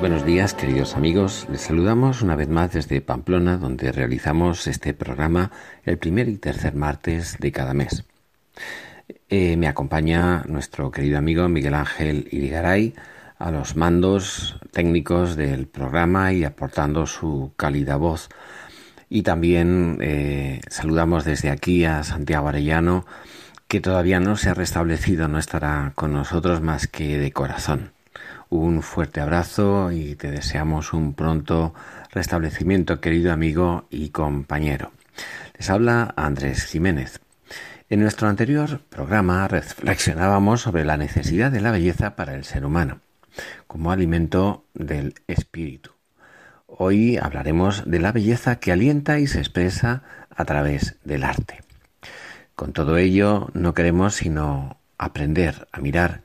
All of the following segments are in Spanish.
Buenos días, queridos amigos. Les saludamos una vez más desde Pamplona, donde realizamos este programa el primer y tercer martes de cada mes. Eh, me acompaña nuestro querido amigo Miguel Ángel Irigaray a los mandos técnicos del programa y aportando su cálida voz. Y también eh, saludamos desde aquí a Santiago Arellano, que todavía no se ha restablecido, no estará con nosotros más que de corazón un fuerte abrazo y te deseamos un pronto restablecimiento, querido amigo y compañero. Les habla Andrés Jiménez. En nuestro anterior programa reflexionábamos sobre la necesidad de la belleza para el ser humano, como alimento del espíritu. Hoy hablaremos de la belleza que alienta y se expresa a través del arte. Con todo ello, no queremos sino aprender a mirar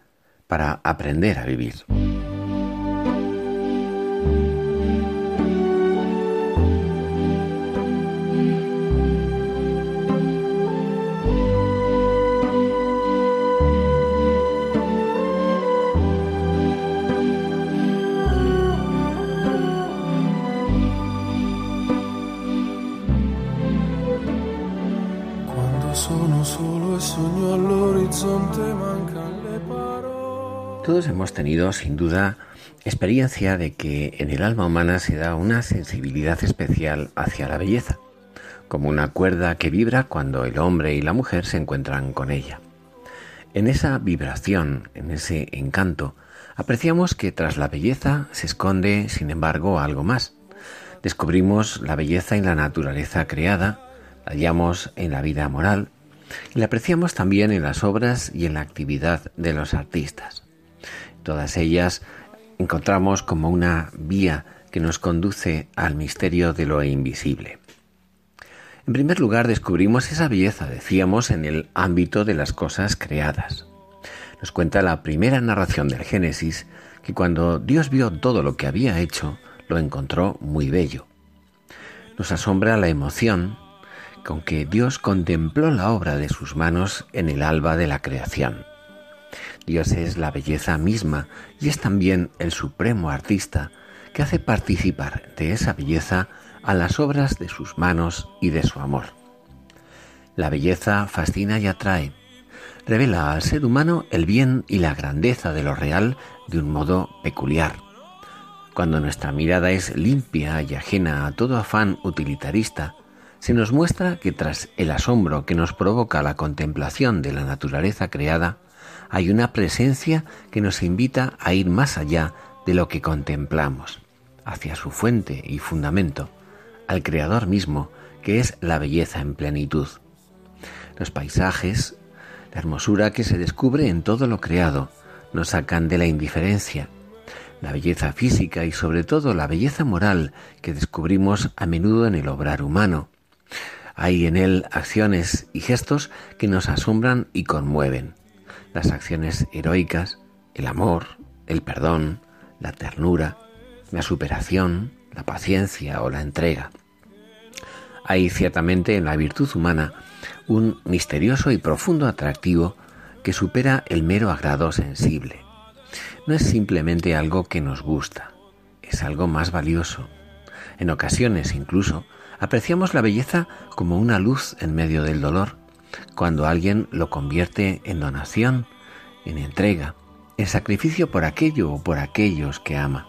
para aprender a vivir. Todos hemos tenido, sin duda, experiencia de que en el alma humana se da una sensibilidad especial hacia la belleza, como una cuerda que vibra cuando el hombre y la mujer se encuentran con ella. En esa vibración, en ese encanto, apreciamos que tras la belleza se esconde, sin embargo, algo más. Descubrimos la belleza en la naturaleza creada, la hallamos en la vida moral y la apreciamos también en las obras y en la actividad de los artistas. Todas ellas encontramos como una vía que nos conduce al misterio de lo invisible. En primer lugar, descubrimos esa belleza, decíamos, en el ámbito de las cosas creadas. Nos cuenta la primera narración del Génesis que cuando Dios vio todo lo que había hecho, lo encontró muy bello. Nos asombra la emoción con que Dios contempló la obra de sus manos en el alba de la creación. Dios es la belleza misma y es también el supremo artista que hace participar de esa belleza a las obras de sus manos y de su amor. La belleza fascina y atrae, revela al ser humano el bien y la grandeza de lo real de un modo peculiar. Cuando nuestra mirada es limpia y ajena a todo afán utilitarista, se nos muestra que tras el asombro que nos provoca la contemplación de la naturaleza creada, hay una presencia que nos invita a ir más allá de lo que contemplamos, hacia su fuente y fundamento, al Creador mismo, que es la belleza en plenitud. Los paisajes, la hermosura que se descubre en todo lo creado, nos sacan de la indiferencia, la belleza física y sobre todo la belleza moral que descubrimos a menudo en el obrar humano. Hay en él acciones y gestos que nos asombran y conmueven las acciones heroicas, el amor, el perdón, la ternura, la superación, la paciencia o la entrega. Hay ciertamente en la virtud humana un misterioso y profundo atractivo que supera el mero agrado sensible. No es simplemente algo que nos gusta, es algo más valioso. En ocasiones incluso apreciamos la belleza como una luz en medio del dolor, cuando alguien lo convierte en donación, en entrega, en sacrificio por aquello o por aquellos que ama.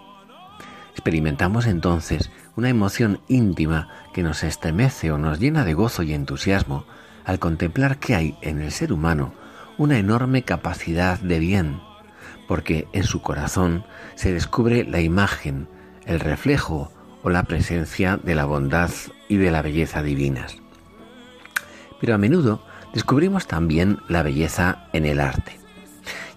Experimentamos entonces una emoción íntima que nos estremece o nos llena de gozo y entusiasmo al contemplar que hay en el ser humano una enorme capacidad de bien, porque en su corazón se descubre la imagen, el reflejo o la presencia de la bondad y de la belleza divinas. Pero a menudo descubrimos también la belleza en el arte.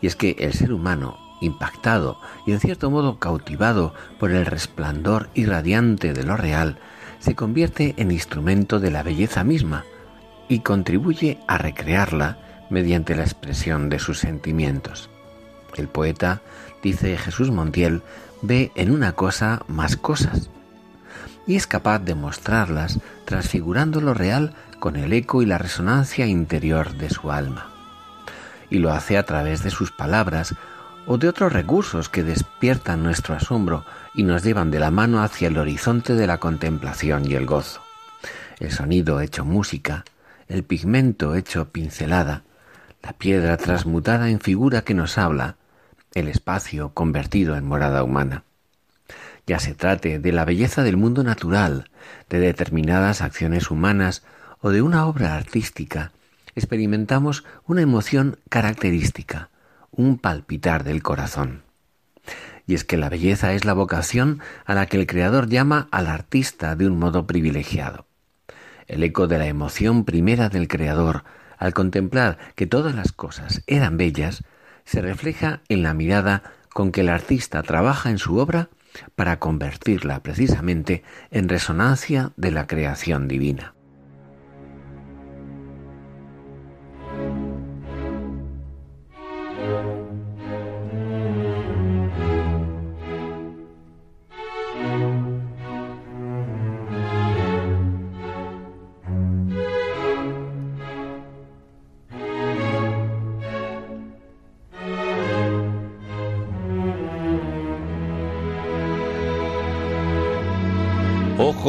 Y es que el ser humano, impactado y en cierto modo cautivado por el resplandor irradiante de lo real, se convierte en instrumento de la belleza misma y contribuye a recrearla mediante la expresión de sus sentimientos. El poeta, dice Jesús Montiel, ve en una cosa más cosas y es capaz de mostrarlas transfigurando lo real con el eco y la resonancia interior de su alma. Y lo hace a través de sus palabras o de otros recursos que despiertan nuestro asombro y nos llevan de la mano hacia el horizonte de la contemplación y el gozo. El sonido hecho música, el pigmento hecho pincelada, la piedra transmutada en figura que nos habla, el espacio convertido en morada humana. Ya se trate de la belleza del mundo natural, de determinadas acciones humanas o de una obra artística, experimentamos una emoción característica, un palpitar del corazón. Y es que la belleza es la vocación a la que el Creador llama al artista de un modo privilegiado. El eco de la emoción primera del Creador, al contemplar que todas las cosas eran bellas, se refleja en la mirada con que el artista trabaja en su obra para convertirla precisamente en resonancia de la creación divina.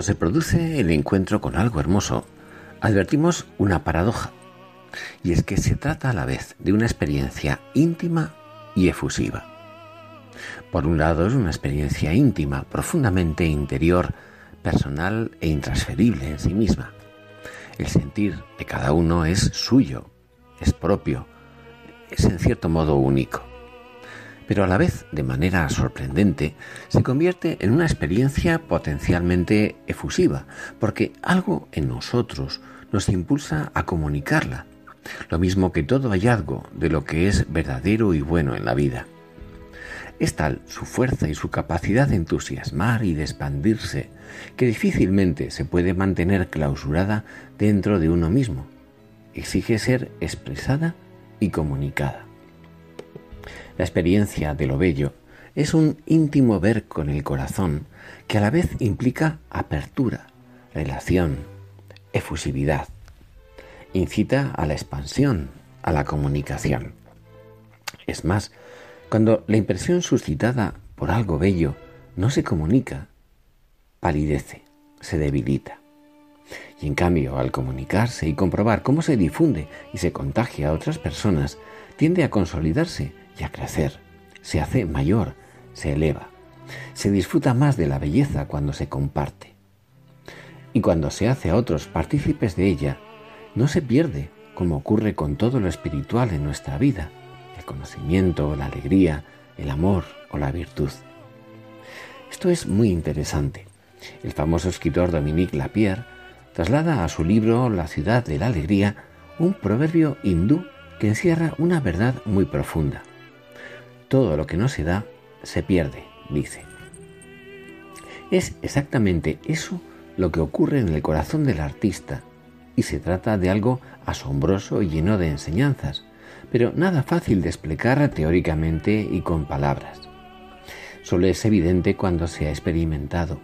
Cuando se produce el encuentro con algo hermoso, advertimos una paradoja, y es que se trata a la vez de una experiencia íntima y efusiva. Por un lado es una experiencia íntima, profundamente interior, personal e intransferible en sí misma. El sentir de cada uno es suyo, es propio, es en cierto modo único pero a la vez, de manera sorprendente, se convierte en una experiencia potencialmente efusiva, porque algo en nosotros nos impulsa a comunicarla, lo mismo que todo hallazgo de lo que es verdadero y bueno en la vida. Es tal su fuerza y su capacidad de entusiasmar y de expandirse que difícilmente se puede mantener clausurada dentro de uno mismo. Exige ser expresada y comunicada. La experiencia de lo bello es un íntimo ver con el corazón que a la vez implica apertura, relación, efusividad. Incita a la expansión, a la comunicación. Es más, cuando la impresión suscitada por algo bello no se comunica, palidece, se debilita. Y en cambio, al comunicarse y comprobar cómo se difunde y se contagia a otras personas, tiende a consolidarse a crecer, se hace mayor, se eleva, se disfruta más de la belleza cuando se comparte. Y cuando se hace a otros partícipes de ella, no se pierde, como ocurre con todo lo espiritual en nuestra vida, el conocimiento, la alegría, el amor o la virtud. Esto es muy interesante. El famoso escritor Dominique Lapierre traslada a su libro La ciudad de la alegría un proverbio hindú que encierra una verdad muy profunda. Todo lo que no se da, se pierde, dice. Es exactamente eso lo que ocurre en el corazón del artista, y se trata de algo asombroso y lleno de enseñanzas, pero nada fácil de explicar teóricamente y con palabras. Solo es evidente cuando se ha experimentado.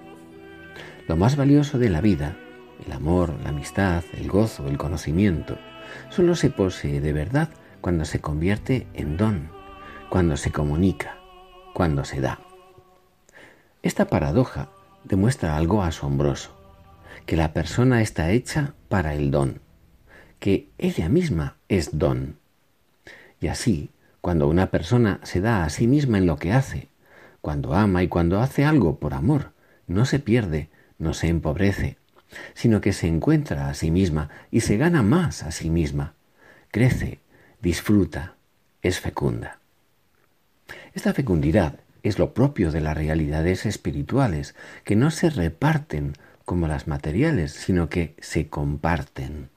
Lo más valioso de la vida el amor, la amistad, el gozo, el conocimiento, solo se posee de verdad cuando se convierte en don, cuando se comunica, cuando se da. Esta paradoja demuestra algo asombroso, que la persona está hecha para el don, que ella misma es don. Y así, cuando una persona se da a sí misma en lo que hace, cuando ama y cuando hace algo por amor, no se pierde, no se empobrece, sino que se encuentra a sí misma y se gana más a sí misma, crece, disfruta, es fecunda. Esta fecundidad es lo propio de las realidades espirituales, que no se reparten como las materiales, sino que se comparten.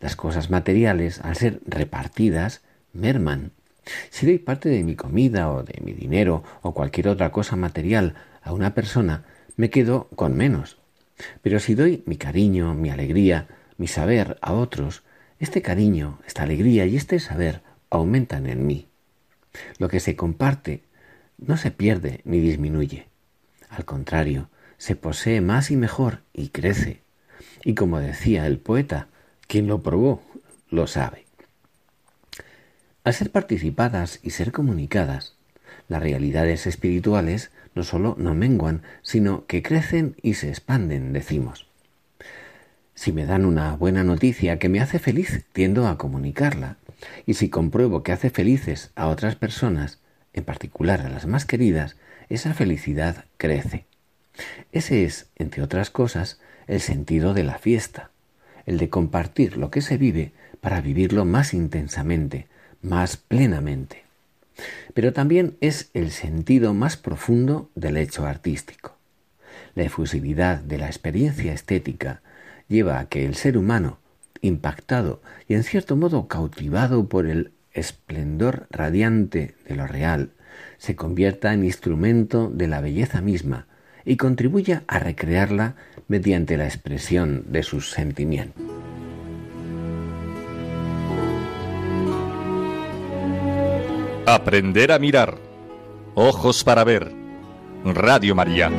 Las cosas materiales, al ser repartidas, merman. Si doy parte de mi comida o de mi dinero o cualquier otra cosa material a una persona, me quedo con menos. Pero si doy mi cariño, mi alegría, mi saber a otros, este cariño, esta alegría y este saber aumentan en mí. Lo que se comparte no se pierde ni disminuye. Al contrario, se posee más y mejor y crece. Y como decía el poeta, quien lo probó lo sabe. Al ser participadas y ser comunicadas, las realidades espirituales no sólo no menguan, sino que crecen y se expanden, decimos. Si me dan una buena noticia que me hace feliz, tiendo a comunicarla. Y si compruebo que hace felices a otras personas, en particular a las más queridas, esa felicidad crece. Ese es, entre otras cosas, el sentido de la fiesta, el de compartir lo que se vive para vivirlo más intensamente, más plenamente. Pero también es el sentido más profundo del hecho artístico. La efusividad de la experiencia estética lleva a que el ser humano, impactado y en cierto modo cautivado por el esplendor radiante de lo real, se convierta en instrumento de la belleza misma y contribuya a recrearla mediante la expresión de sus sentimientos. Aprender a mirar. Ojos para ver. Radio María.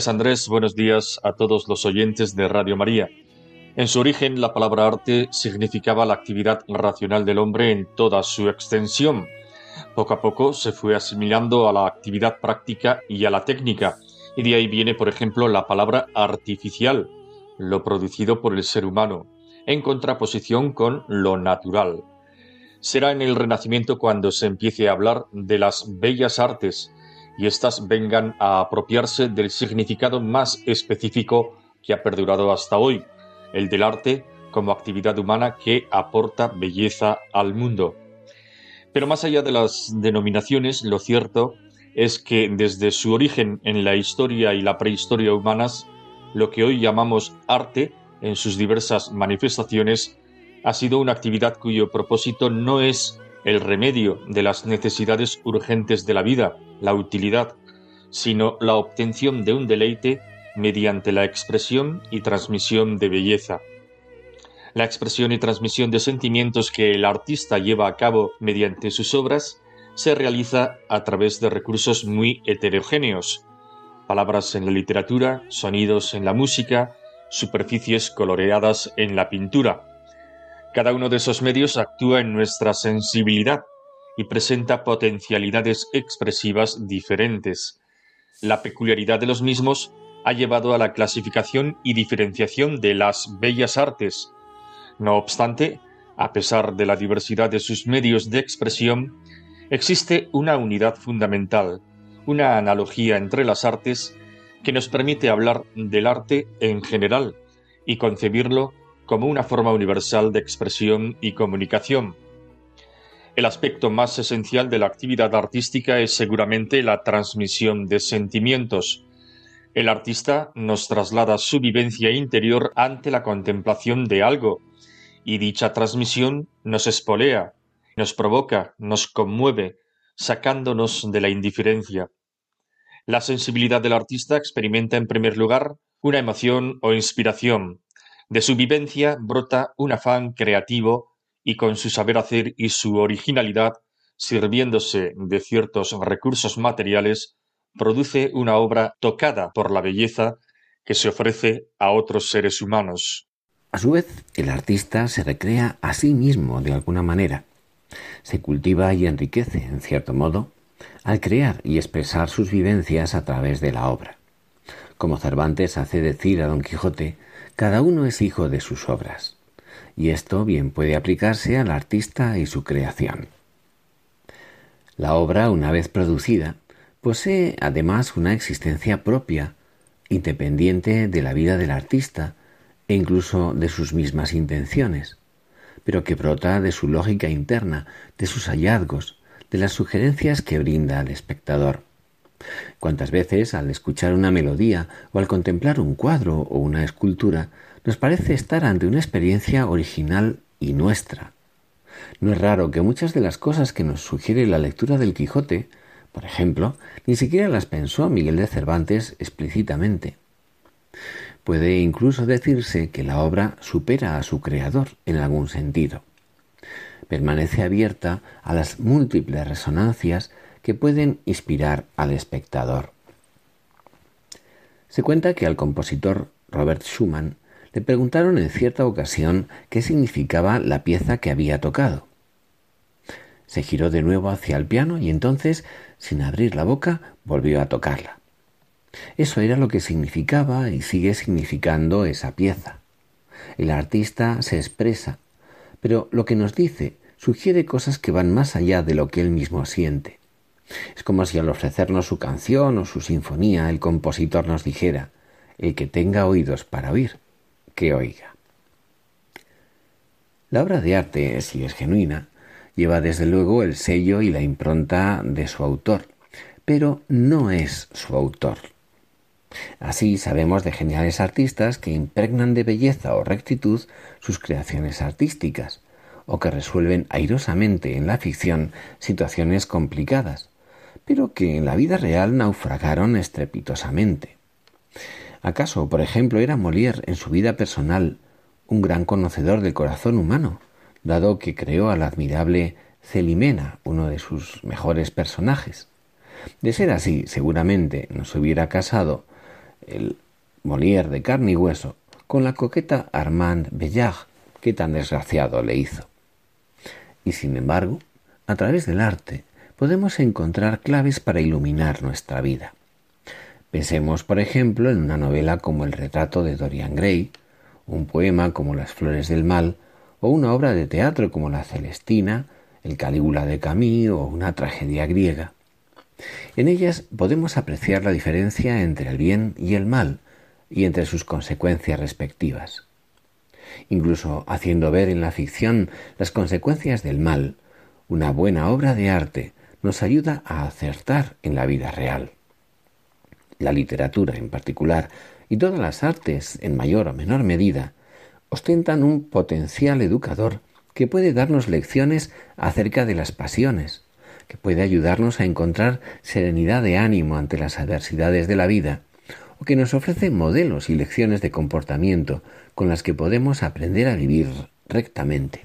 Días Andrés, buenos días a todos los oyentes de Radio María. En su origen la palabra arte significaba la actividad racional del hombre en toda su extensión. Poco a poco se fue asimilando a la actividad práctica y a la técnica, y de ahí viene, por ejemplo, la palabra artificial, lo producido por el ser humano, en contraposición con lo natural. Será en el Renacimiento cuando se empiece a hablar de las bellas artes, y éstas vengan a apropiarse del significado más específico que ha perdurado hasta hoy, el del arte como actividad humana que aporta belleza al mundo. Pero más allá de las denominaciones, lo cierto es que desde su origen en la historia y la prehistoria humanas, lo que hoy llamamos arte, en sus diversas manifestaciones, ha sido una actividad cuyo propósito no es el remedio de las necesidades urgentes de la vida, la utilidad, sino la obtención de un deleite mediante la expresión y transmisión de belleza. La expresión y transmisión de sentimientos que el artista lleva a cabo mediante sus obras se realiza a través de recursos muy heterogéneos, palabras en la literatura, sonidos en la música, superficies coloreadas en la pintura. Cada uno de esos medios actúa en nuestra sensibilidad y presenta potencialidades expresivas diferentes. La peculiaridad de los mismos ha llevado a la clasificación y diferenciación de las bellas artes. No obstante, a pesar de la diversidad de sus medios de expresión, existe una unidad fundamental, una analogía entre las artes que nos permite hablar del arte en general, y concebirlo como una forma universal de expresión y comunicación. El aspecto más esencial de la actividad artística es seguramente la transmisión de sentimientos. El artista nos traslada su vivencia interior ante la contemplación de algo, y dicha transmisión nos espolea, nos provoca, nos conmueve, sacándonos de la indiferencia. La sensibilidad del artista experimenta en primer lugar una emoción o inspiración. De su vivencia brota un afán creativo y con su saber hacer y su originalidad, sirviéndose de ciertos recursos materiales, produce una obra tocada por la belleza que se ofrece a otros seres humanos. A su vez, el artista se recrea a sí mismo de alguna manera, se cultiva y enriquece, en cierto modo, al crear y expresar sus vivencias a través de la obra. Como Cervantes hace decir a Don Quijote, cada uno es hijo de sus obras, y esto bien puede aplicarse al artista y su creación. La obra, una vez producida, posee además una existencia propia, independiente de la vida del artista e incluso de sus mismas intenciones pero que brota de su lógica interna, de sus hallazgos, de las sugerencias que brinda al espectador. Cuántas veces al escuchar una melodía o al contemplar un cuadro o una escultura nos parece estar ante una experiencia original y nuestra. No es raro que muchas de las cosas que nos sugiere la lectura del Quijote, por ejemplo, ni siquiera las pensó Miguel de Cervantes explícitamente. Puede incluso decirse que la obra supera a su creador en algún sentido. Permanece abierta a las múltiples resonancias que pueden inspirar al espectador. Se cuenta que al compositor Robert Schumann le preguntaron en cierta ocasión qué significaba la pieza que había tocado. Se giró de nuevo hacia el piano y entonces, sin abrir la boca, volvió a tocarla. Eso era lo que significaba y sigue significando esa pieza. El artista se expresa, pero lo que nos dice sugiere cosas que van más allá de lo que él mismo siente. Es como si al ofrecernos su canción o su sinfonía el compositor nos dijera, el que tenga oídos para oír, que oiga. La obra de arte, si es genuina, lleva desde luego el sello y la impronta de su autor, pero no es su autor. Así sabemos de geniales artistas que impregnan de belleza o rectitud sus creaciones artísticas, o que resuelven airosamente en la ficción situaciones complicadas, pero que en la vida real naufragaron estrepitosamente. ¿Acaso, por ejemplo, era Molière en su vida personal un gran conocedor del corazón humano, dado que creó al admirable Celimena, uno de sus mejores personajes? De ser así, seguramente no se hubiera casado el Molière de carne y hueso, con la coqueta Armand Bellard que tan desgraciado le hizo. Y sin embargo, a través del arte podemos encontrar claves para iluminar nuestra vida. Pensemos, por ejemplo, en una novela como El retrato de Dorian Gray, un poema como Las flores del mal, o una obra de teatro como La Celestina, El Calígula de Camille o una tragedia griega. En ellas podemos apreciar la diferencia entre el bien y el mal y entre sus consecuencias respectivas. Incluso haciendo ver en la ficción las consecuencias del mal, una buena obra de arte nos ayuda a acertar en la vida real. La literatura en particular y todas las artes en mayor o menor medida ostentan un potencial educador que puede darnos lecciones acerca de las pasiones, que puede ayudarnos a encontrar serenidad de ánimo ante las adversidades de la vida, o que nos ofrece modelos y lecciones de comportamiento con las que podemos aprender a vivir rectamente.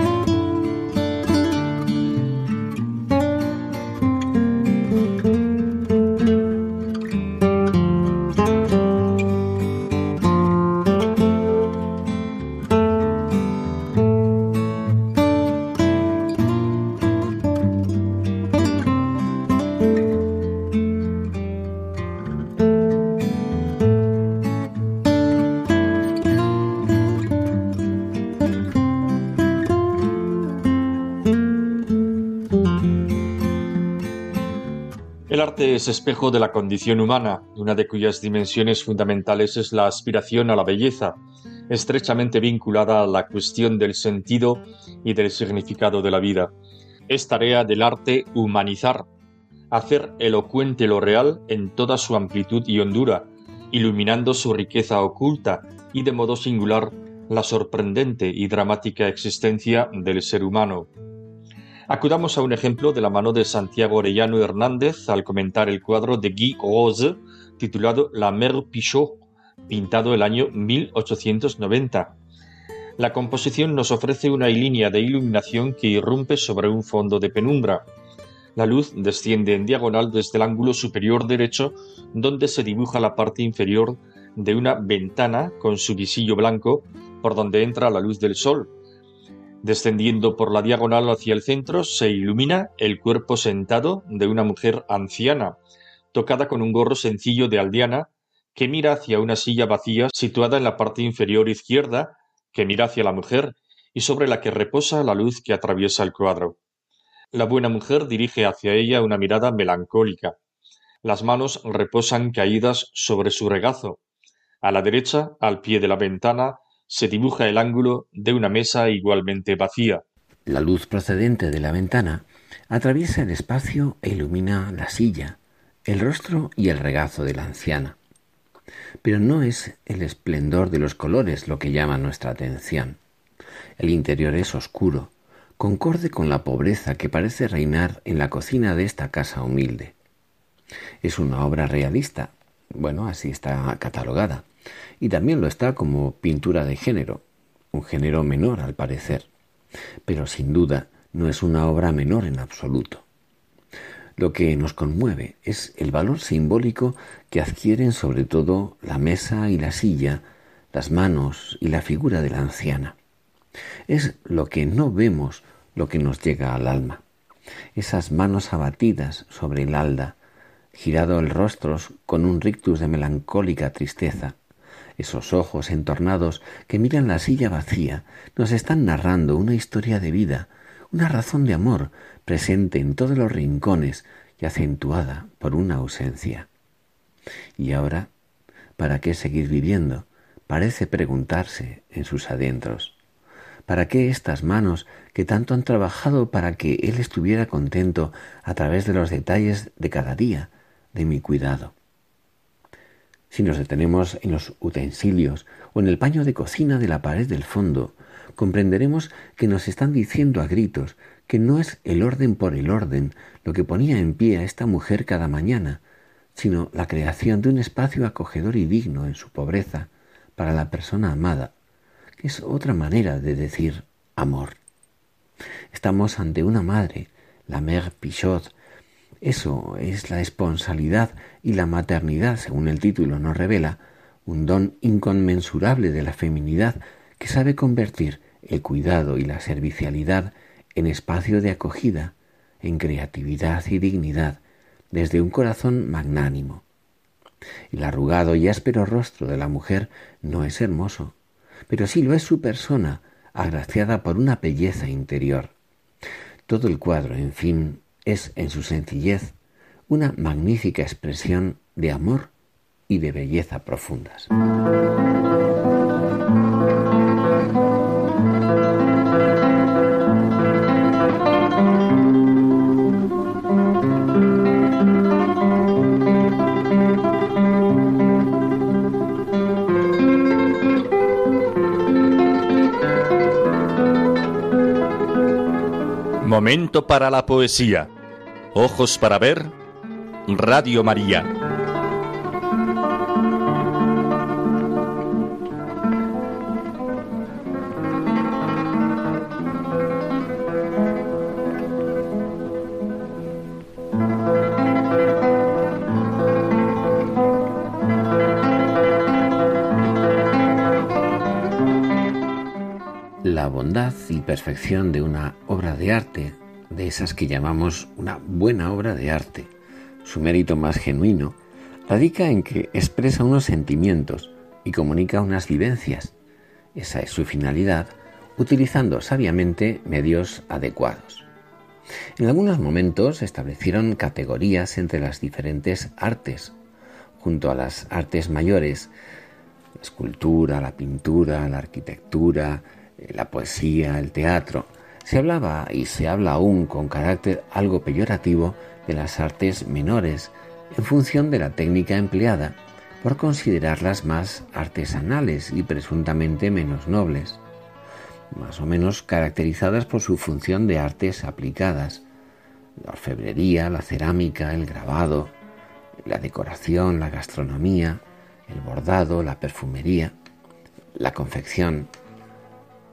Es espejo de la condición humana, una de cuyas dimensiones fundamentales es la aspiración a la belleza, estrechamente vinculada a la cuestión del sentido y del significado de la vida. Es tarea del arte humanizar, hacer elocuente lo real en toda su amplitud y hondura, iluminando su riqueza oculta y de modo singular la sorprendente y dramática existencia del ser humano. Acudamos a un ejemplo de la mano de Santiago Orellano Hernández al comentar el cuadro de Guy Rose titulado La Mère Pichot, pintado el año 1890. La composición nos ofrece una línea de iluminación que irrumpe sobre un fondo de penumbra. La luz desciende en diagonal desde el ángulo superior derecho, donde se dibuja la parte inferior de una ventana con su visillo blanco por donde entra la luz del sol, Descendiendo por la diagonal hacia el centro se ilumina el cuerpo sentado de una mujer anciana, tocada con un gorro sencillo de aldeana, que mira hacia una silla vacía situada en la parte inferior izquierda, que mira hacia la mujer y sobre la que reposa la luz que atraviesa el cuadro. La buena mujer dirige hacia ella una mirada melancólica. Las manos reposan caídas sobre su regazo. A la derecha, al pie de la ventana, se dibuja el ángulo de una mesa igualmente vacía. La luz procedente de la ventana atraviesa el espacio e ilumina la silla, el rostro y el regazo de la anciana. Pero no es el esplendor de los colores lo que llama nuestra atención. El interior es oscuro, concorde con la pobreza que parece reinar en la cocina de esta casa humilde. Es una obra realista, bueno, así está catalogada, y también lo está como pintura de género, un género menor al parecer, pero sin duda no es una obra menor en absoluto. Lo que nos conmueve es el valor simbólico que adquieren sobre todo la mesa y la silla, las manos y la figura de la anciana. Es lo que no vemos lo que nos llega al alma. Esas manos abatidas sobre el alda, girado el rostro con un rictus de melancólica tristeza, esos ojos entornados que miran la silla vacía nos están narrando una historia de vida, una razón de amor presente en todos los rincones y acentuada por una ausencia. Y ahora, ¿para qué seguir viviendo? Parece preguntarse en sus adentros. ¿Para qué estas manos que tanto han trabajado para que él estuviera contento a través de los detalles de cada día, de mi cuidado? Si nos detenemos en los utensilios o en el paño de cocina de la pared del fondo, comprenderemos que nos están diciendo a gritos que no es el orden por el orden lo que ponía en pie a esta mujer cada mañana, sino la creación de un espacio acogedor y digno en su pobreza para la persona amada, que es otra manera de decir amor. Estamos ante una madre, la Mère Pichot, eso es la esponsalidad y la maternidad, según el título nos revela, un don inconmensurable de la feminidad que sabe convertir el cuidado y la servicialidad en espacio de acogida, en creatividad y dignidad, desde un corazón magnánimo. El arrugado y áspero rostro de la mujer no es hermoso, pero sí lo es su persona, agraciada por una belleza interior. Todo el cuadro, en fin, es en su sencillez una magnífica expresión de amor y de belleza profundas. Momento para la poesía. Ojos para ver. Radio María. La bondad y perfección de una de arte, de esas que llamamos una buena obra de arte, su mérito más genuino, radica en que expresa unos sentimientos y comunica unas vivencias. Esa es su finalidad, utilizando sabiamente medios adecuados. En algunos momentos se establecieron categorías entre las diferentes artes, junto a las artes mayores, la escultura, la pintura, la arquitectura, la poesía, el teatro. Se hablaba y se habla aún con carácter algo peyorativo de las artes menores, en función de la técnica empleada, por considerarlas más artesanales y presuntamente menos nobles, más o menos caracterizadas por su función de artes aplicadas, la orfebrería, la cerámica, el grabado, la decoración, la gastronomía, el bordado, la perfumería, la confección.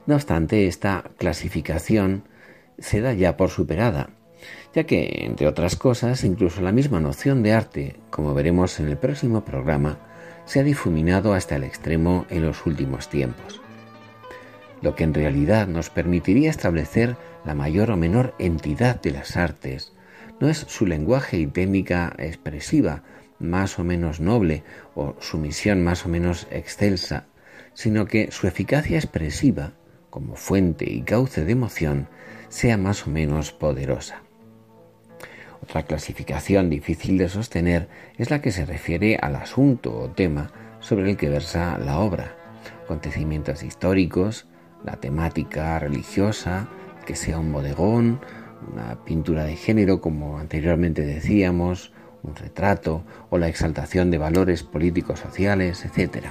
No obstante, esta clasificación se da ya por superada, ya que, entre otras cosas, incluso la misma noción de arte, como veremos en el próximo programa, se ha difuminado hasta el extremo en los últimos tiempos. Lo que en realidad nos permitiría establecer la mayor o menor entidad de las artes no es su lenguaje y técnica expresiva más o menos noble o su misión más o menos excelsa, sino que su eficacia expresiva, como fuente y cauce de emoción, sea más o menos poderosa. Otra clasificación difícil de sostener es la que se refiere al asunto o tema sobre el que versa la obra, acontecimientos históricos, la temática religiosa, que sea un bodegón, una pintura de género como anteriormente decíamos, un retrato o la exaltación de valores políticos sociales, etc.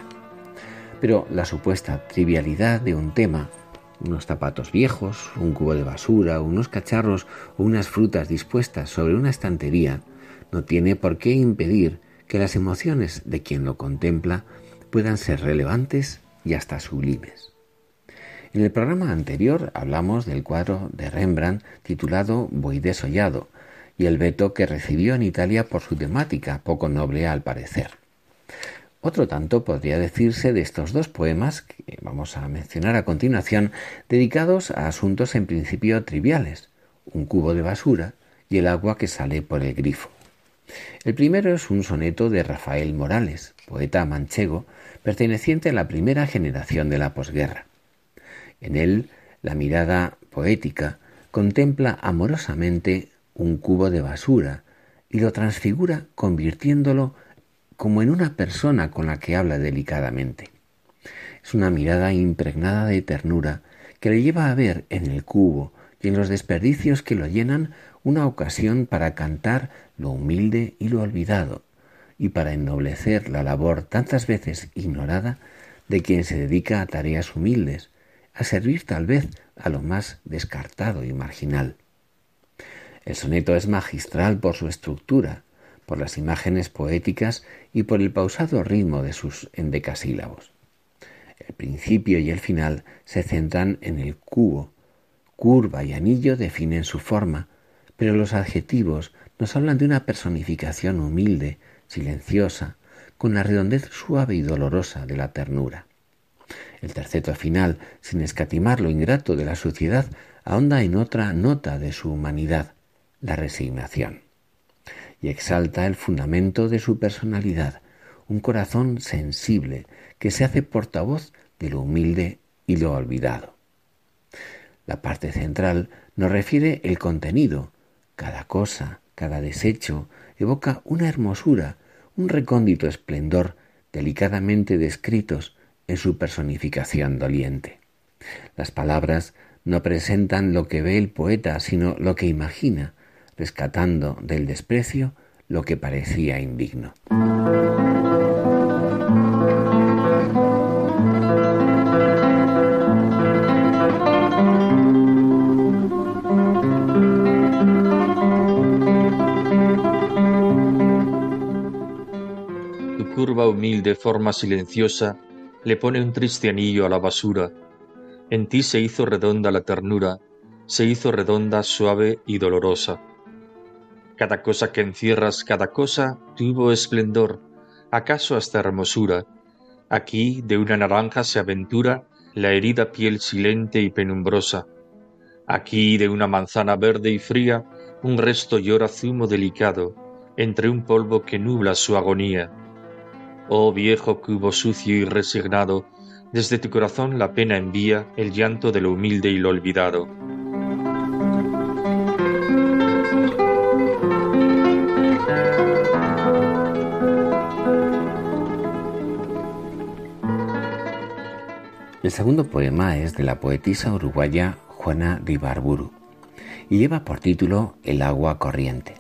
Pero la supuesta trivialidad de un tema unos zapatos viejos, un cubo de basura, unos cacharros o unas frutas dispuestas sobre una estantería, no tiene por qué impedir que las emociones de quien lo contempla puedan ser relevantes y hasta sublimes. En el programa anterior hablamos del cuadro de Rembrandt titulado Voy desollado y el veto que recibió en Italia por su temática, poco noble al parecer. Otro tanto podría decirse de estos dos poemas que vamos a mencionar a continuación, dedicados a asuntos en principio triviales, un cubo de basura y el agua que sale por el grifo. El primero es un soneto de Rafael Morales, poeta manchego, perteneciente a la primera generación de la posguerra. En él, la mirada poética contempla amorosamente un cubo de basura y lo transfigura convirtiéndolo como en una persona con la que habla delicadamente. Es una mirada impregnada de ternura que le lleva a ver en el cubo y en los desperdicios que lo llenan una ocasión para cantar lo humilde y lo olvidado, y para ennoblecer la labor tantas veces ignorada de quien se dedica a tareas humildes, a servir tal vez a lo más descartado y marginal. El soneto es magistral por su estructura, por las imágenes poéticas y por el pausado ritmo de sus endecasílabos. El principio y el final se centran en el cubo. Curva y anillo definen su forma, pero los adjetivos nos hablan de una personificación humilde, silenciosa, con la redondez suave y dolorosa de la ternura. El terceto final, sin escatimar lo ingrato de la suciedad, ahonda en otra nota de su humanidad, la resignación y exalta el fundamento de su personalidad, un corazón sensible que se hace portavoz de lo humilde y lo olvidado. La parte central nos refiere el contenido. Cada cosa, cada desecho evoca una hermosura, un recóndito esplendor delicadamente descritos en su personificación doliente. Las palabras no presentan lo que ve el poeta, sino lo que imagina, rescatando del desprecio lo que parecía indigno. Tu curva humilde forma silenciosa le pone un triste anillo a la basura. En ti se hizo redonda la ternura, se hizo redonda, suave y dolorosa. Cada cosa que encierras, cada cosa tuvo esplendor, acaso hasta hermosura. Aquí de una naranja se aventura la herida piel silente y penumbrosa. Aquí de una manzana verde y fría un resto llora zumo delicado, entre un polvo que nubla su agonía. Oh viejo cubo sucio y resignado, desde tu corazón la pena envía el llanto de lo humilde y lo olvidado. El segundo poema es de la poetisa uruguaya Juana Ribarburu y lleva por título El agua corriente.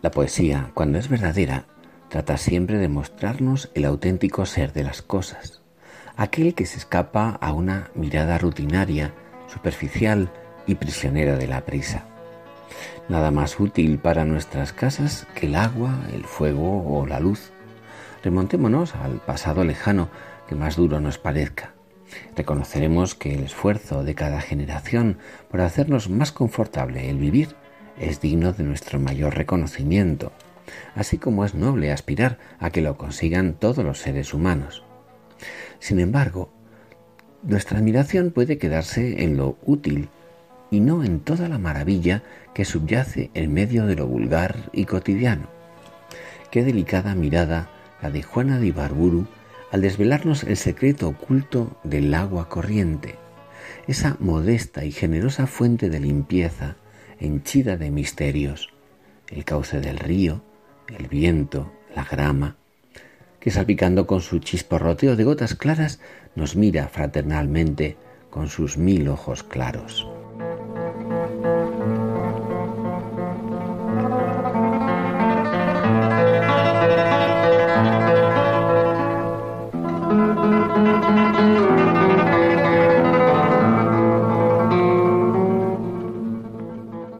La poesía, cuando es verdadera, trata siempre de mostrarnos el auténtico ser de las cosas, aquel que se escapa a una mirada rutinaria, superficial y prisionera de la prisa. Nada más útil para nuestras casas que el agua, el fuego o la luz. Remontémonos al pasado lejano que más duro nos parezca. Reconoceremos que el esfuerzo de cada generación por hacernos más confortable el vivir es digno de nuestro mayor reconocimiento, así como es noble aspirar a que lo consigan todos los seres humanos. Sin embargo, nuestra admiración puede quedarse en lo útil y no en toda la maravilla que subyace en medio de lo vulgar y cotidiano. Qué delicada mirada la de Juana de Ibarburu al desvelarnos el secreto oculto del agua corriente, esa modesta y generosa fuente de limpieza henchida de misterios, el cauce del río, el viento, la grama, que salpicando con su chisporroteo de gotas claras nos mira fraternalmente con sus mil ojos claros.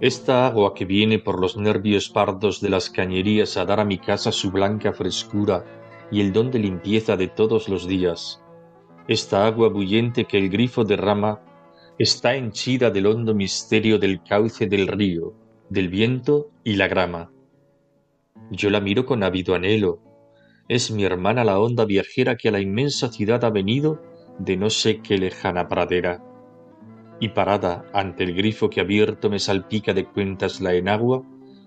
Esta agua que viene por los nervios pardos de las cañerías a dar a mi casa su blanca frescura y el don de limpieza de todos los días. Esta agua bullente que el grifo derrama está henchida del hondo misterio del cauce del río, del viento y la grama. Yo la miro con ávido anhelo. Es mi hermana la honda viajera que a la inmensa ciudad ha venido de no sé qué lejana pradera y parada ante el grifo que abierto me salpica de cuentas la enagua,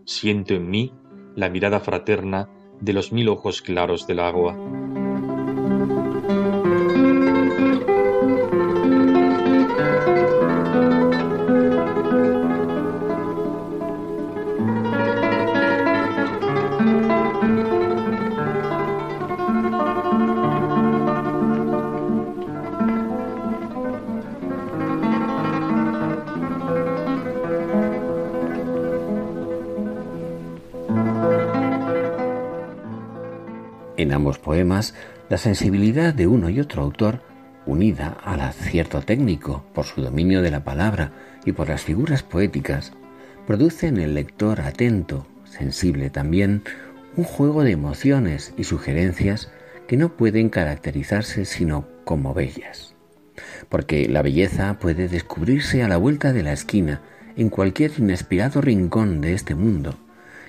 siento en mí la mirada fraterna de los mil ojos claros del agua. Ambos poemas, la sensibilidad de uno y otro autor, unida al acierto técnico por su dominio de la palabra y por las figuras poéticas, produce en el lector atento, sensible también, un juego de emociones y sugerencias que no pueden caracterizarse sino como bellas. Porque la belleza puede descubrirse a la vuelta de la esquina, en cualquier inesperado rincón de este mundo,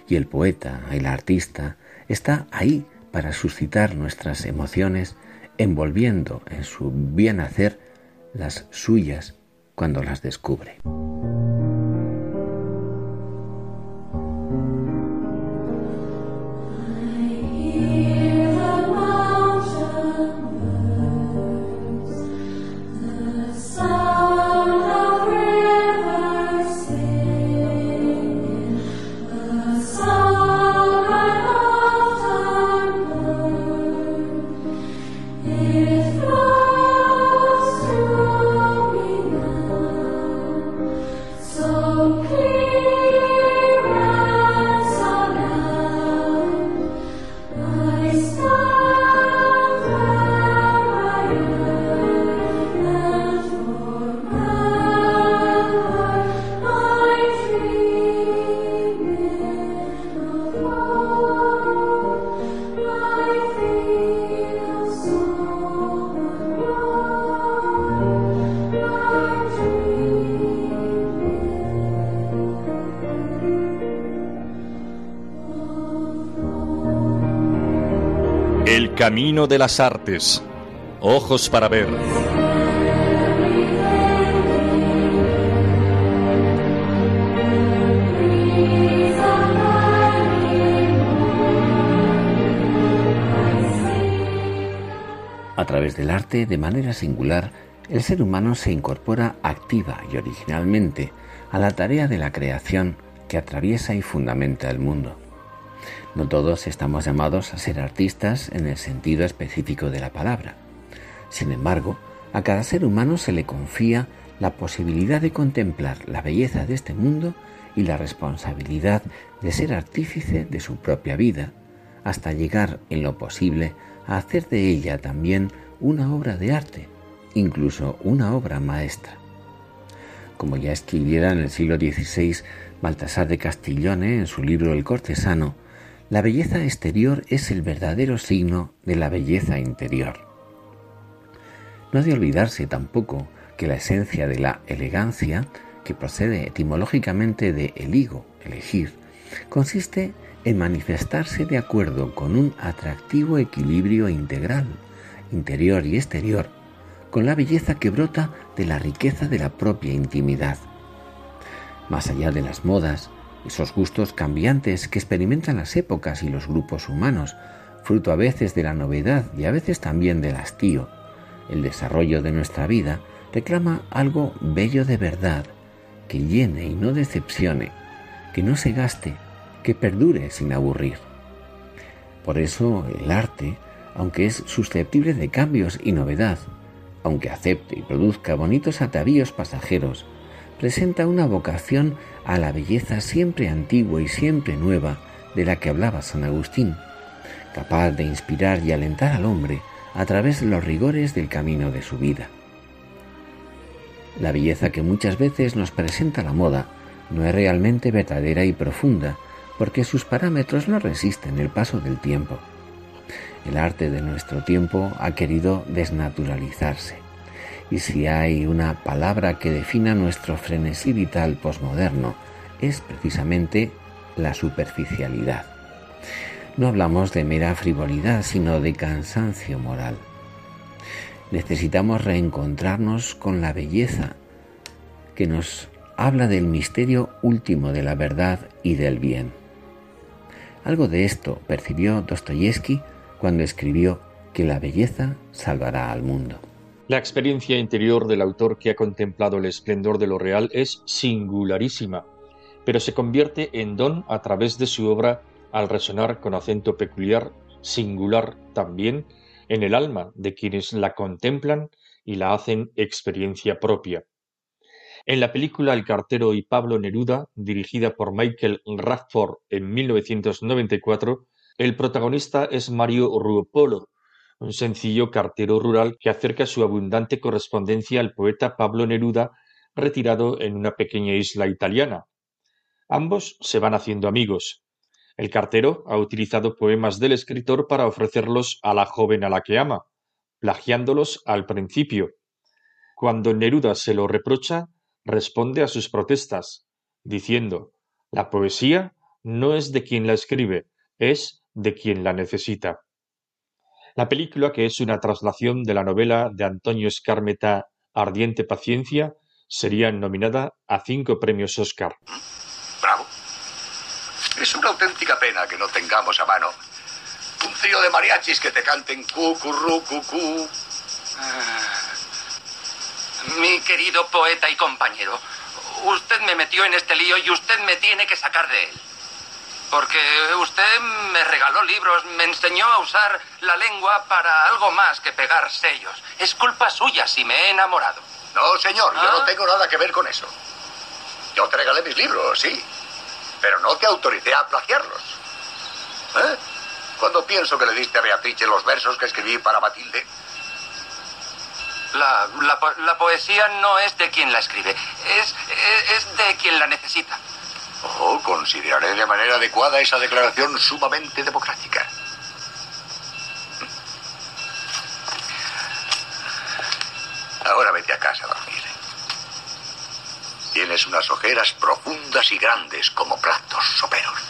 y el poeta, el artista, está ahí para suscitar nuestras emociones, envolviendo en su bien hacer las suyas cuando las descubre. Camino de las Artes. Ojos para ver. A través del arte, de manera singular, el ser humano se incorpora activa y originalmente a la tarea de la creación que atraviesa y fundamenta el mundo. No todos estamos llamados a ser artistas en el sentido específico de la palabra. Sin embargo, A cada ser humano se le confía la posibilidad de contemplar la belleza de este mundo y la responsabilidad de ser artífice de su propia vida, hasta llegar en lo posible a hacer de ella también una obra de arte, incluso una obra maestra. Como ya escribiera en el siglo XVI Baltasar de Castiglione en su libro El cortesano, la belleza exterior es el verdadero signo de la belleza interior. No ha de olvidarse tampoco que la esencia de la elegancia, que procede etimológicamente de eligo, elegir, consiste en manifestarse de acuerdo con un atractivo equilibrio integral, interior y exterior, con la belleza que brota de la riqueza de la propia intimidad. Más allá de las modas, esos gustos cambiantes que experimentan las épocas y los grupos humanos, fruto a veces de la novedad y a veces también del hastío, el desarrollo de nuestra vida reclama algo bello de verdad, que llene y no decepcione, que no se gaste, que perdure sin aburrir. Por eso el arte, aunque es susceptible de cambios y novedad, aunque acepte y produzca bonitos atavíos pasajeros, presenta una vocación a la belleza siempre antigua y siempre nueva de la que hablaba San Agustín, capaz de inspirar y alentar al hombre a través de los rigores del camino de su vida. La belleza que muchas veces nos presenta la moda no es realmente verdadera y profunda, porque sus parámetros no resisten el paso del tiempo. El arte de nuestro tiempo ha querido desnaturalizarse, y si hay una palabra que defina nuestro frenesí vital posmoderno, es precisamente la superficialidad. No hablamos de mera frivolidad, sino de cansancio moral. Necesitamos reencontrarnos con la belleza que nos habla del misterio último de la verdad y del bien. Algo de esto percibió Dostoyevsky cuando escribió que la belleza salvará al mundo. La experiencia interior del autor que ha contemplado el esplendor de lo real es singularísima, pero se convierte en don a través de su obra al resonar con acento peculiar, singular también, en el alma de quienes la contemplan y la hacen experiencia propia. En la película El cartero y Pablo Neruda, dirigida por Michael Radford en 1994, el protagonista es Mario Ruopolo, un sencillo cartero rural que acerca su abundante correspondencia al poeta Pablo Neruda, retirado en una pequeña isla italiana. Ambos se van haciendo amigos, el cartero ha utilizado poemas del escritor para ofrecerlos a la joven a la que ama, plagiándolos al principio. Cuando Neruda se lo reprocha, responde a sus protestas, diciendo La poesía no es de quien la escribe, es de quien la necesita. La película, que es una traslación de la novela de Antonio Escarmeta Ardiente Paciencia, sería nominada a cinco premios Oscar. Es una auténtica pena que no tengamos a mano un trío de mariachis que te canten cucurru, cucú. Ah, mi querido poeta y compañero, usted me metió en este lío y usted me tiene que sacar de él. Porque usted me regaló libros, me enseñó a usar la lengua para algo más que pegar sellos. Es culpa suya si me he enamorado. No, señor, yo no ¿Ah? tengo nada que ver con eso. Yo te regalé mis libros, sí pero no te autoricé a plagiarlos. ¿Eh? Cuando pienso que le diste a Beatrice los versos que escribí para Matilde. La, la, poesía no es de quien la escribe, es, es de quien la necesita. Oh, consideraré de manera adecuada esa declaración sumamente democrática. Ahora vete a casa dormir. Tienes unas ojeras profundas y grandes como platos soperos.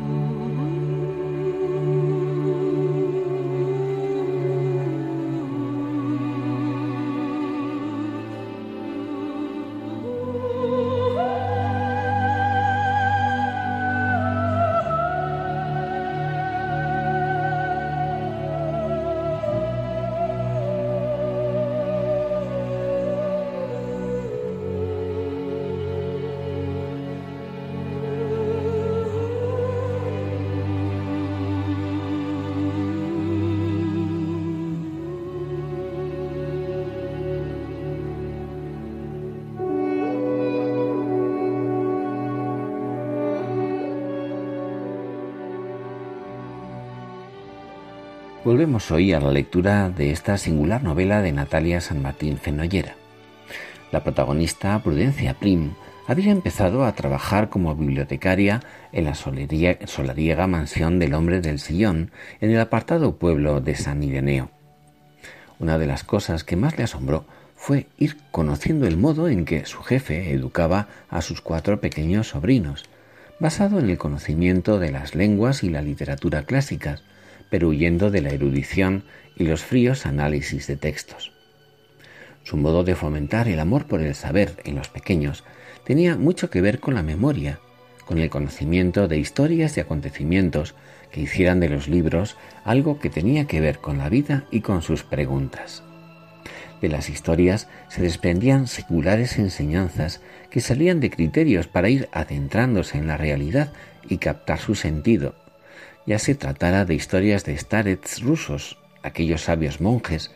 Hoy a la lectura de esta singular novela de Natalia San Martín Fenollera. La protagonista, Prudencia Prim, había empezado a trabajar como bibliotecaria en la solariega mansión del hombre del sillón en el apartado pueblo de San Ireneo. Una de las cosas que más le asombró fue ir conociendo el modo en que su jefe educaba a sus cuatro pequeños sobrinos, basado en el conocimiento de las lenguas y la literatura clásicas, pero huyendo de la erudición y los fríos análisis de textos. Su modo de fomentar el amor por el saber en los pequeños tenía mucho que ver con la memoria, con el conocimiento de historias y acontecimientos que hicieran de los libros algo que tenía que ver con la vida y con sus preguntas. De las historias se desprendían seculares enseñanzas que salían de criterios para ir adentrándose en la realidad y captar su sentido, ya se tratara de historias de starets rusos, aquellos sabios monjes,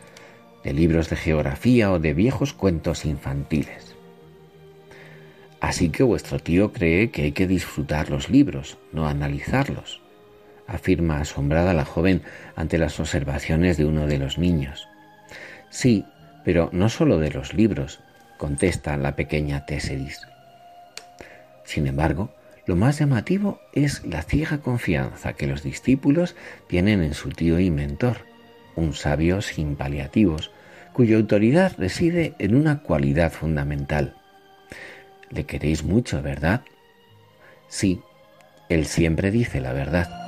de libros de geografía o de viejos cuentos infantiles. Así que vuestro tío cree que hay que disfrutar los libros, no analizarlos, afirma asombrada la joven ante las observaciones de uno de los niños. Sí, pero no solo de los libros, contesta la pequeña Tesseris. Sin embargo, lo más llamativo es la ciega confianza que los discípulos tienen en su tío y mentor, un sabio sin paliativos, cuya autoridad reside en una cualidad fundamental. Le queréis mucho, ¿verdad? Sí, él siempre dice la verdad.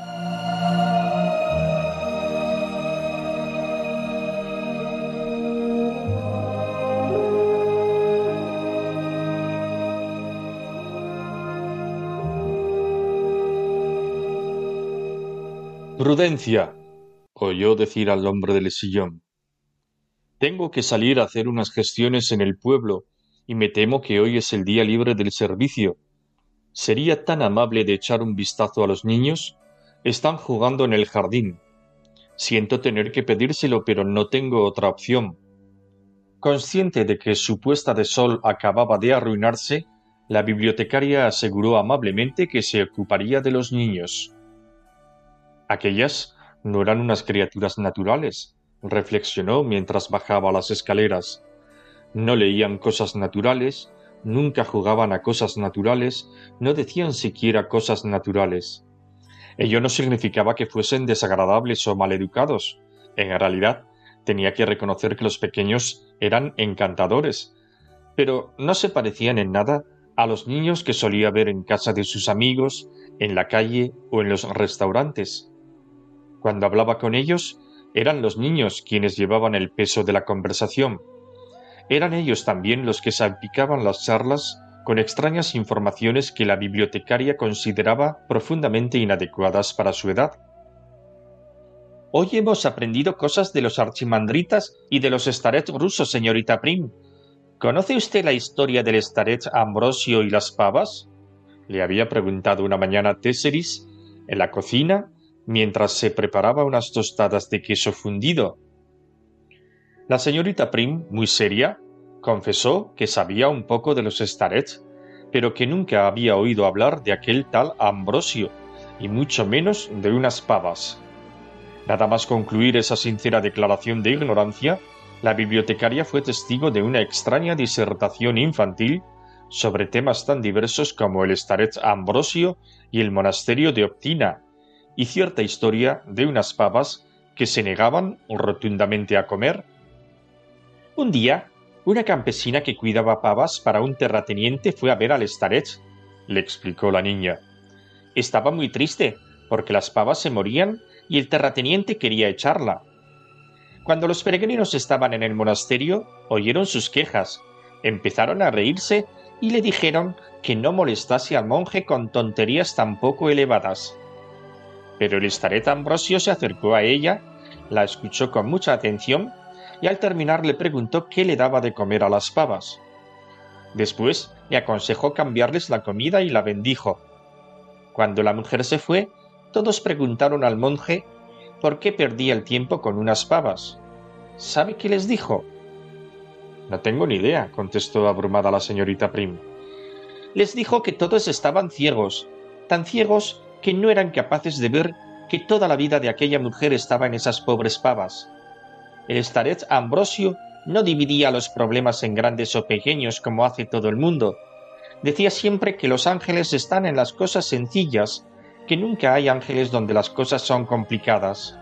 Prudencia, oyó decir al hombre del sillón. Tengo que salir a hacer unas gestiones en el pueblo y me temo que hoy es el día libre del servicio. ¿Sería tan amable de echar un vistazo a los niños? Están jugando en el jardín. Siento tener que pedírselo, pero no tengo otra opción. Consciente de que su puesta de sol acababa de arruinarse, la bibliotecaria aseguró amablemente que se ocuparía de los niños. Aquellas no eran unas criaturas naturales, reflexionó mientras bajaba las escaleras. No leían cosas naturales, nunca jugaban a cosas naturales, no decían siquiera cosas naturales. Ello no significaba que fuesen desagradables o maleducados. En realidad, tenía que reconocer que los pequeños eran encantadores, pero no se parecían en nada a los niños que solía ver en casa de sus amigos, en la calle o en los restaurantes. Cuando hablaba con ellos, eran los niños quienes llevaban el peso de la conversación. Eran ellos también los que salpicaban las charlas con extrañas informaciones que la bibliotecaria consideraba profundamente inadecuadas para su edad. Hoy hemos aprendido cosas de los archimandritas y de los starets rusos, señorita Prim. ¿Conoce usted la historia del staret Ambrosio y las pavas? Le había preguntado una mañana Tesseris en la cocina mientras se preparaba unas tostadas de queso fundido. La señorita Prim, muy seria, confesó que sabía un poco de los starets, pero que nunca había oído hablar de aquel tal Ambrosio, y mucho menos de unas pavas. Nada más concluir esa sincera declaración de ignorancia, la bibliotecaria fue testigo de una extraña disertación infantil sobre temas tan diversos como el Staret Ambrosio y el monasterio de Optina, y cierta historia de unas pavas que se negaban rotundamente a comer. Un día, Una campesina que cuidaba pavas para un terrateniente fue a ver al Starets, le explicó la niña. Estaba muy triste, porque las pavas se morían y el terrateniente quería echarla. Cuando los peregrinos estaban en el monasterio, oyeron sus quejas, empezaron a reírse y le dijeron que no molestase al monje con tonterías tan poco elevadas. Pero el estaret Ambrosio se acercó a ella, la escuchó con mucha atención y al terminar le preguntó qué le daba de comer a las pavas. Después le aconsejó cambiarles la comida y la bendijo. Cuando la mujer se fue, todos preguntaron al monje por qué perdía el tiempo con unas pavas. ¿Sabe qué les dijo? No tengo ni idea, contestó abrumada la señorita Prim. Les dijo que todos estaban ciegos, tan ciegos que no eran capaces de ver que toda la vida de aquella mujer estaba en esas pobres pavas. El staret Ambrosio no dividía los problemas en grandes o pequeños como hace todo el mundo. Decía siempre que los ángeles están en las cosas sencillas, que nunca hay ángeles donde las cosas son complicadas.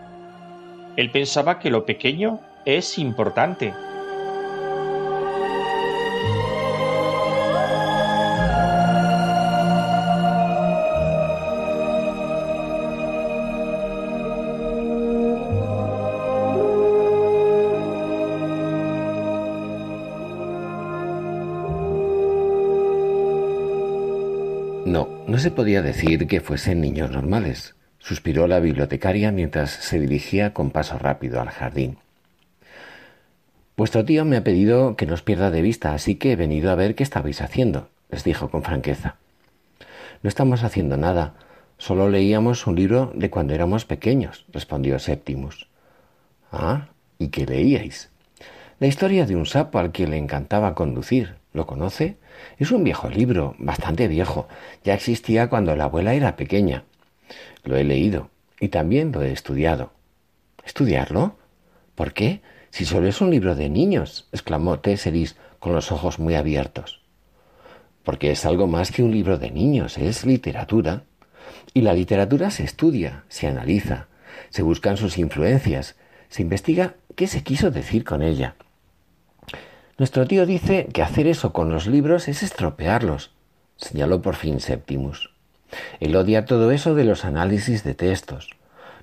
Él pensaba que lo pequeño es importante. No se podía decir que fuesen niños normales, suspiró la bibliotecaria mientras se dirigía con paso rápido al jardín. Vuestro tío me ha pedido que nos pierda de vista, así que he venido a ver qué estabais haciendo, les dijo con franqueza. No estamos haciendo nada, solo leíamos un libro de cuando éramos pequeños, respondió Septimus. Ah, ¿y qué leíais? La historia de un sapo al que le encantaba conducir. ¿Lo conoce? Es un viejo libro, bastante viejo. Ya existía cuando la abuela era pequeña. Lo he leído y también lo he estudiado. ¿Estudiarlo? ¿Por qué? Si solo es un libro de niños, exclamó Tesseris con los ojos muy abiertos. Porque es algo más que un libro de niños, es literatura. Y la literatura se estudia, se analiza, se buscan sus influencias, se investiga qué se quiso decir con ella. Nuestro tío dice que hacer eso con los libros es estropearlos, señaló por fin Septimus. Él odia todo eso de los análisis de textos.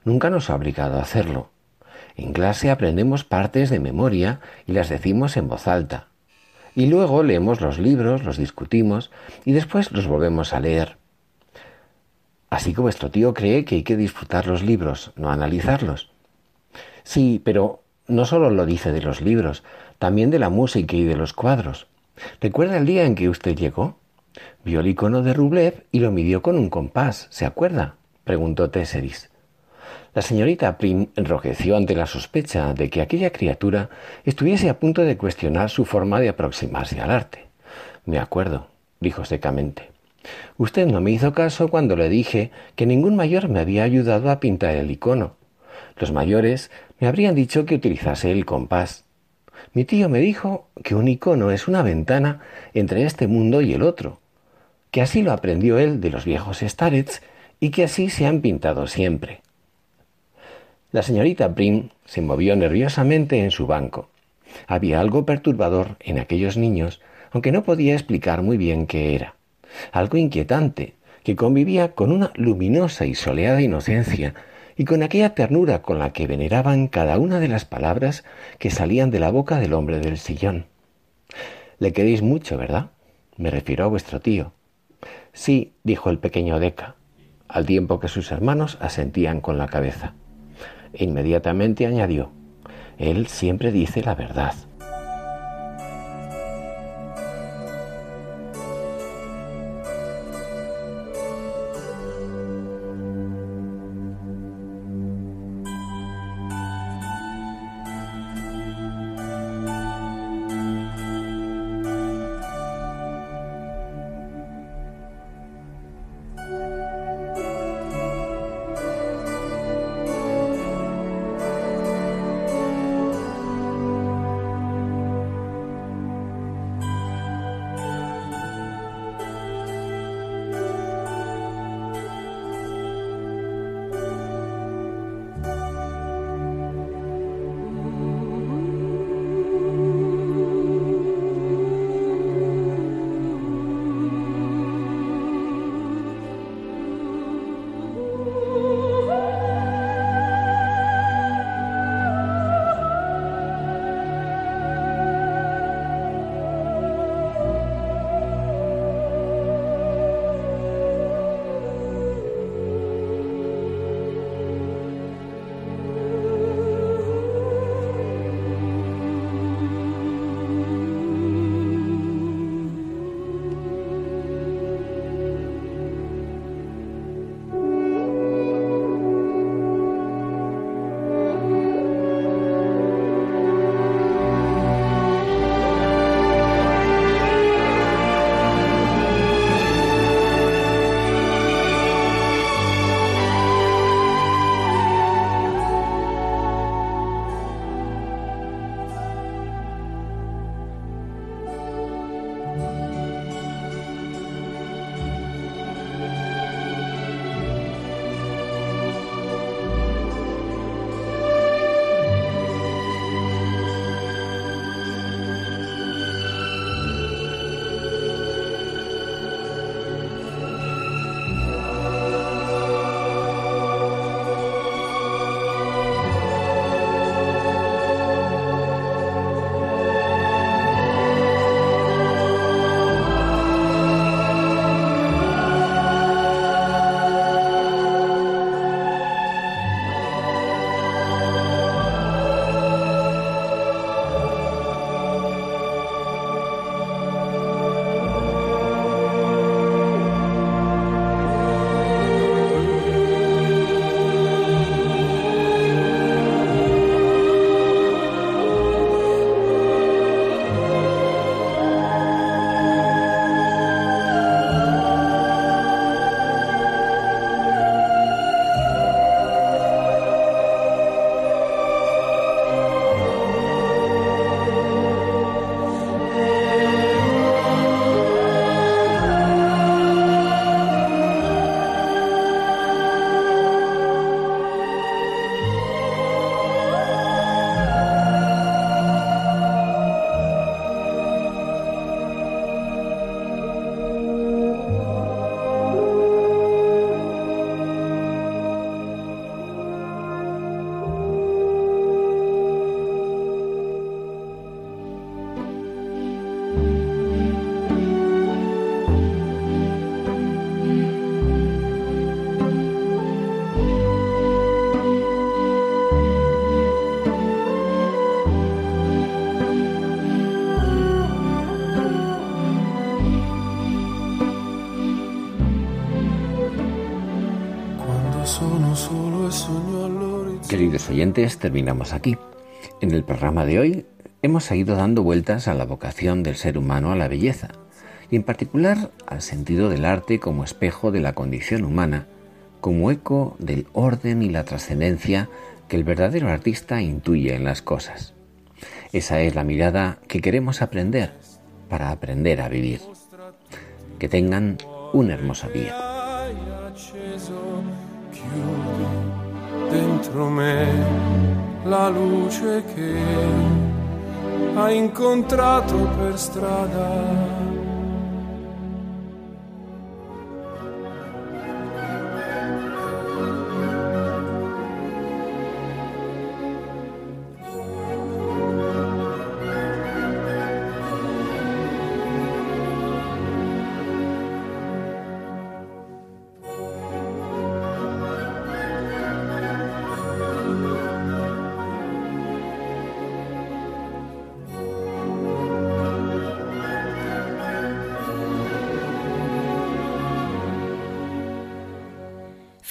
Nunca nos ha obligado a hacerlo. En clase aprendemos partes de memoria y las decimos en voz alta. Y luego leemos los libros, los discutimos y después los volvemos a leer. Así que vuestro tío cree que hay que disfrutar los libros, no analizarlos. Sí, pero no solo lo dice de los libros, también de la música y de los cuadros. ¿Recuerda el día en que usted llegó? Vio el icono de Rublev y lo midió con un compás, ¿se acuerda? preguntó Tesseris. La señorita Prim enrojeció ante la sospecha de que aquella criatura estuviese a punto de cuestionar su forma de aproximarse al arte. Me acuerdo, dijo secamente. Usted no me hizo caso cuando le dije que ningún mayor me había ayudado a pintar el icono. Los mayores me habrían dicho que utilizase el compás. Mi tío me dijo que un icono es una ventana entre este mundo y el otro, que así lo aprendió él de los viejos starets y que así se han pintado siempre. La señorita Prim se movió nerviosamente en su banco. Había algo perturbador en aquellos niños, aunque no podía explicar muy bien qué era. Algo inquietante, que convivía con una luminosa y soleada inocencia y con aquella ternura con la que veneraban cada una de las palabras que salían de la boca del hombre del sillón. Le queréis mucho, ¿verdad? Me refiero a vuestro tío. Sí, dijo el pequeño Deca, al tiempo que sus hermanos asentían con la cabeza. E inmediatamente añadió, Él siempre dice la verdad. Queridos oyentes, terminamos aquí. En el programa de hoy hemos seguido dando vueltas a la vocación del ser humano a la belleza, y en particular al sentido del arte como espejo de la condición humana, como eco del orden y la trascendencia que el verdadero artista intuye en las cosas. Esa es la mirada que queremos aprender para aprender a vivir. Que tengan un hermoso día. Dentro me la luce che ha incontrato per strada